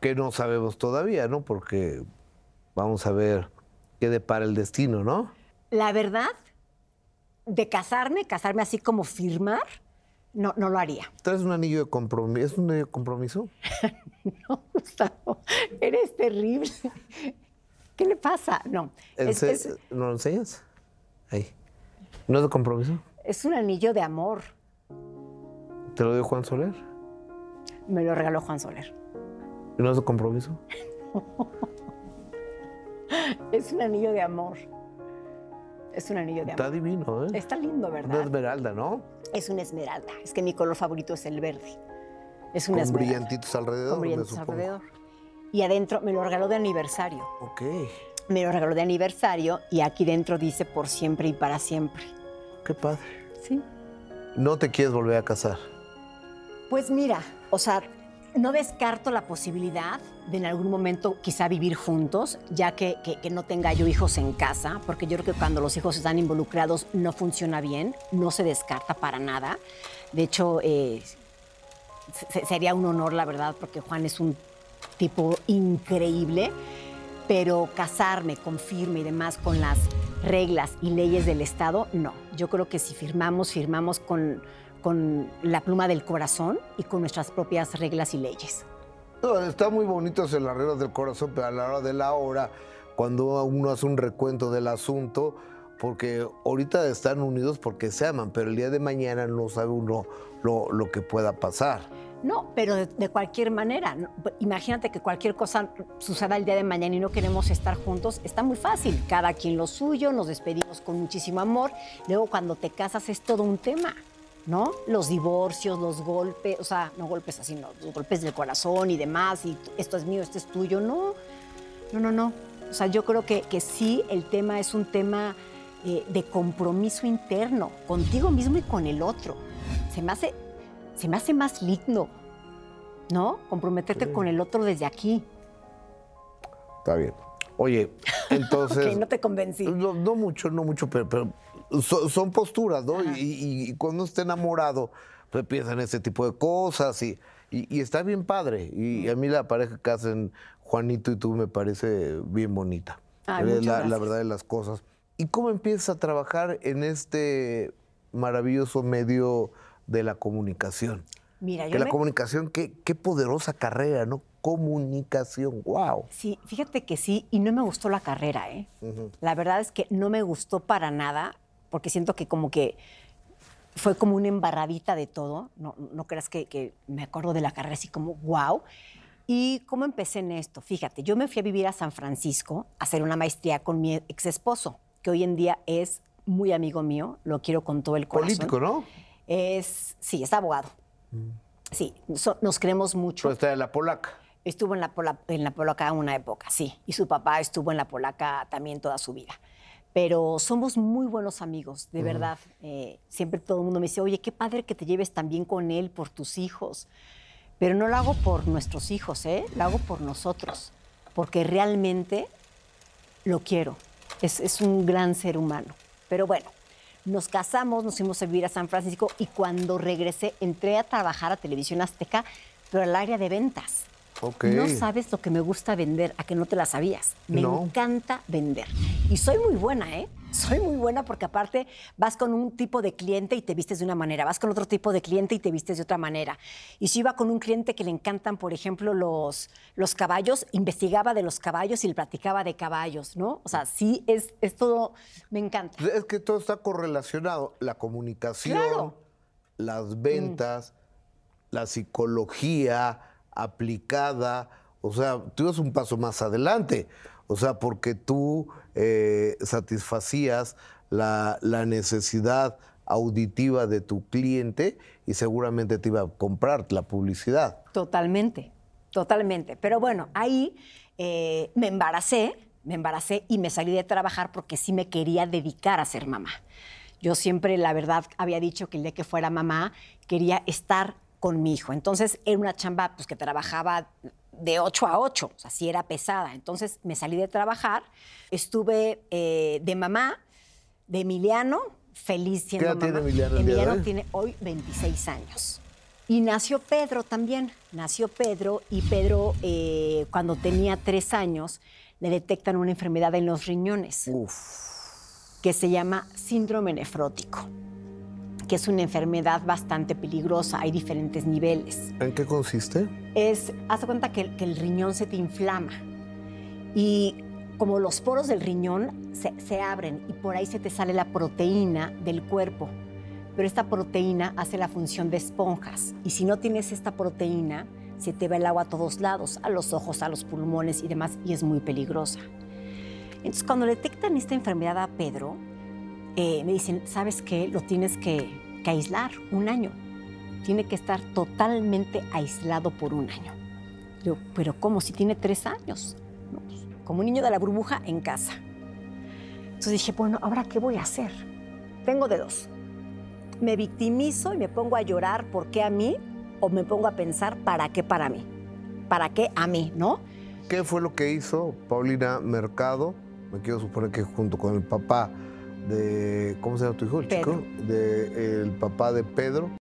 Que no sabemos todavía, ¿no? Porque vamos a ver qué depara el destino, ¿no? La verdad, de casarme, casarme así como firmar, no, no lo haría. ¿Traes un anillo de compromiso? ¿Es un anillo de compromiso? no, Gustavo, eres terrible. ¿Qué le pasa? No. Es, es, ¿No lo enseñas? Ahí. ¿No es de compromiso? Es un anillo de amor. ¿Te lo dio Juan Soler? Me lo regaló Juan Soler. ¿Y no es de compromiso? es un anillo de amor. Es un anillo de amor. Está divino, ¿eh? Está lindo, ¿verdad? Una esmeralda, ¿no? Es una esmeralda. Es que mi color favorito es el verde. Es una Con esmeralda. brillantitos alrededor. Con brillantitos alrededor. Y adentro me lo regaló de aniversario. Ok. Me lo regaló de aniversario y aquí dentro dice por siempre y para siempre. Qué padre. Sí. ¿No te quieres volver a casar? Pues mira, o sea, no descarto la posibilidad de en algún momento quizá vivir juntos, ya que, no tenga yo hijos en casa, porque yo creo que cuando los hijos están involucrados no funciona bien, no se descarta para nada. De hecho, eh, sería un honor, la verdad, porque Juan es un tipo increíble, pero casarme con firme y demás con las reglas y leyes del Estado, no. Yo creo que si firmamos, firmamos con con la pluma del corazón y con nuestras propias reglas y leyes. está muy bonito hacer las reglas del corazón, pero a la hora de la hora, cuando uno hace un recuento del asunto, porque ahorita están unidos porque se aman, pero el día de mañana no sabe uno lo, que pueda pasar. No, pero de, cualquier manera, imagínate que cualquier cosa suceda el día de mañana y no queremos estar juntos, está muy fácil, cada quien lo suyo, nos despedimos con muchísimo amor, luego cuando te casas es todo un tema. ¿No? Los divorcios, los golpes, o sea, no golpes así, no, los golpes del corazón y demás, y esto es mío, esto es tuyo, no, no, no, no. O sea, yo creo que, que sí, el tema es un tema eh, de compromiso interno, contigo mismo y con el otro. Se me hace, se me hace más lindo, ¿no? Comprometerte con el otro desde aquí. Está bien. Oye, entonces. no te convencí. No, mucho, no mucho, pero son, posturas, ¿no? Y, cuando esté enamorado, pues piensan ese tipo de cosas y, y, está bien padre. Y a mí la pareja que hacen Juanito y tú me parece bien bonita. la, la, verdad de las cosas. ¿Y cómo empiezas a trabajar en este maravilloso medio de la comunicación? Mira, que la comunicación, qué, qué poderosa carrera, ¿no? Comunicación, wow. Sí, fíjate que sí, y no me gustó la carrera, ¿eh? La verdad es que no me gustó para nada porque siento que como que fue como una embarradita de todo. No, no creas que, me acuerdo de la carrera así como, wow. ¿Y cómo empecé en esto? Fíjate, yo me fui a vivir a San Francisco a hacer una maestría con mi ex esposo, que hoy en día es muy amigo mío, lo quiero con todo el corazón. Político, ¿no? Es, sí, es abogado. Mm. Sí, nos queremos mucho. Pero está en la polaca. Estuvo en la, en la polaca una época, sí. Y su papá estuvo en la polaca también toda su vida pero somos muy buenos amigos, de verdad. Eh, siempre todo el mundo me dice, oye, qué padre que te lleves también con él por tus hijos. Pero no lo hago por nuestros hijos, ¿eh? lo hago por nosotros, porque realmente lo quiero. Es, es un gran ser humano. Pero bueno, nos casamos, nos fuimos a vivir a San Francisco y cuando regresé entré a trabajar a Televisión Azteca, pero al área de ventas. No sabes lo que me gusta vender, a que no te la sabías. Me encanta vender. Y soy muy buena, ¿eh? Soy muy buena porque aparte vas con un tipo de cliente y te vistes de una manera, vas con otro tipo de cliente y te vistes de otra manera. Y si iba con un cliente que le encantan, por ejemplo, los, los caballos, investigaba de los caballos y le platicaba de caballos, ¿no? O sea, sí, es, es todo, me encanta. Es que todo está correlacionado, la comunicación, las ventas, la psicología, aplicada, o sea, tú ibas un paso más adelante, o sea, porque tú eh, satisfacías la, necesidad auditiva de tu cliente y seguramente te iba a comprar la publicidad. Totalmente, totalmente. Pero bueno, ahí eh, me embaracé, me embaracé y me salí de trabajar porque sí me quería dedicar a ser mamá. Yo siempre, la verdad, había dicho que el día que fuera mamá quería estar con mi hijo. Entonces era una chamba pues, que trabajaba de 8 a 8, o sea, sí era pesada. Entonces me salí de trabajar, estuve eh, de mamá de Emiliano, feliz siendo ¿Qué edad tiene Emiliano? Emiliano tiene hoy 26 años. Y nació Pedro también, nació Pedro y Pedro eh, cuando tenía tres años le detectan una enfermedad en los riñones que se llama síndrome nefrótico, que es una enfermedad bastante peligrosa, hay diferentes niveles. ¿En qué consiste? Es, haz cuenta que, que el riñón se te inflama y como los poros del riñón se, se abren y por ahí se te sale la proteína del cuerpo pero esta proteína hace la función de esponjas y si no tienes esta proteína, se te va el agua a todos lados, a los ojos, a los pulmones y demás, y es muy peligrosa. Entonces, cuando detectan esta enfermedad a Pedro, eh, me dicen, ¿sabes qué? Lo tienes que, que, aislar un año. Tiene que estar totalmente aislado por un año. Yo, pero ¿cómo? Si tiene tres años. Pues, como un niño de la burbuja en casa. Entonces dije, bueno, ¿ahora qué voy a hacer? Tengo de dos me victimizo y me pongo a llorar, ¿por qué a mí? O me pongo a pensar, ¿para qué para mí? ¿Para qué a mí, no? ¿Qué fue lo que hizo Paulina Mercado? Me quiero suponer que junto con el papá de, ¿cómo se llama tu hijo? El chico, de, el papá de Pedro.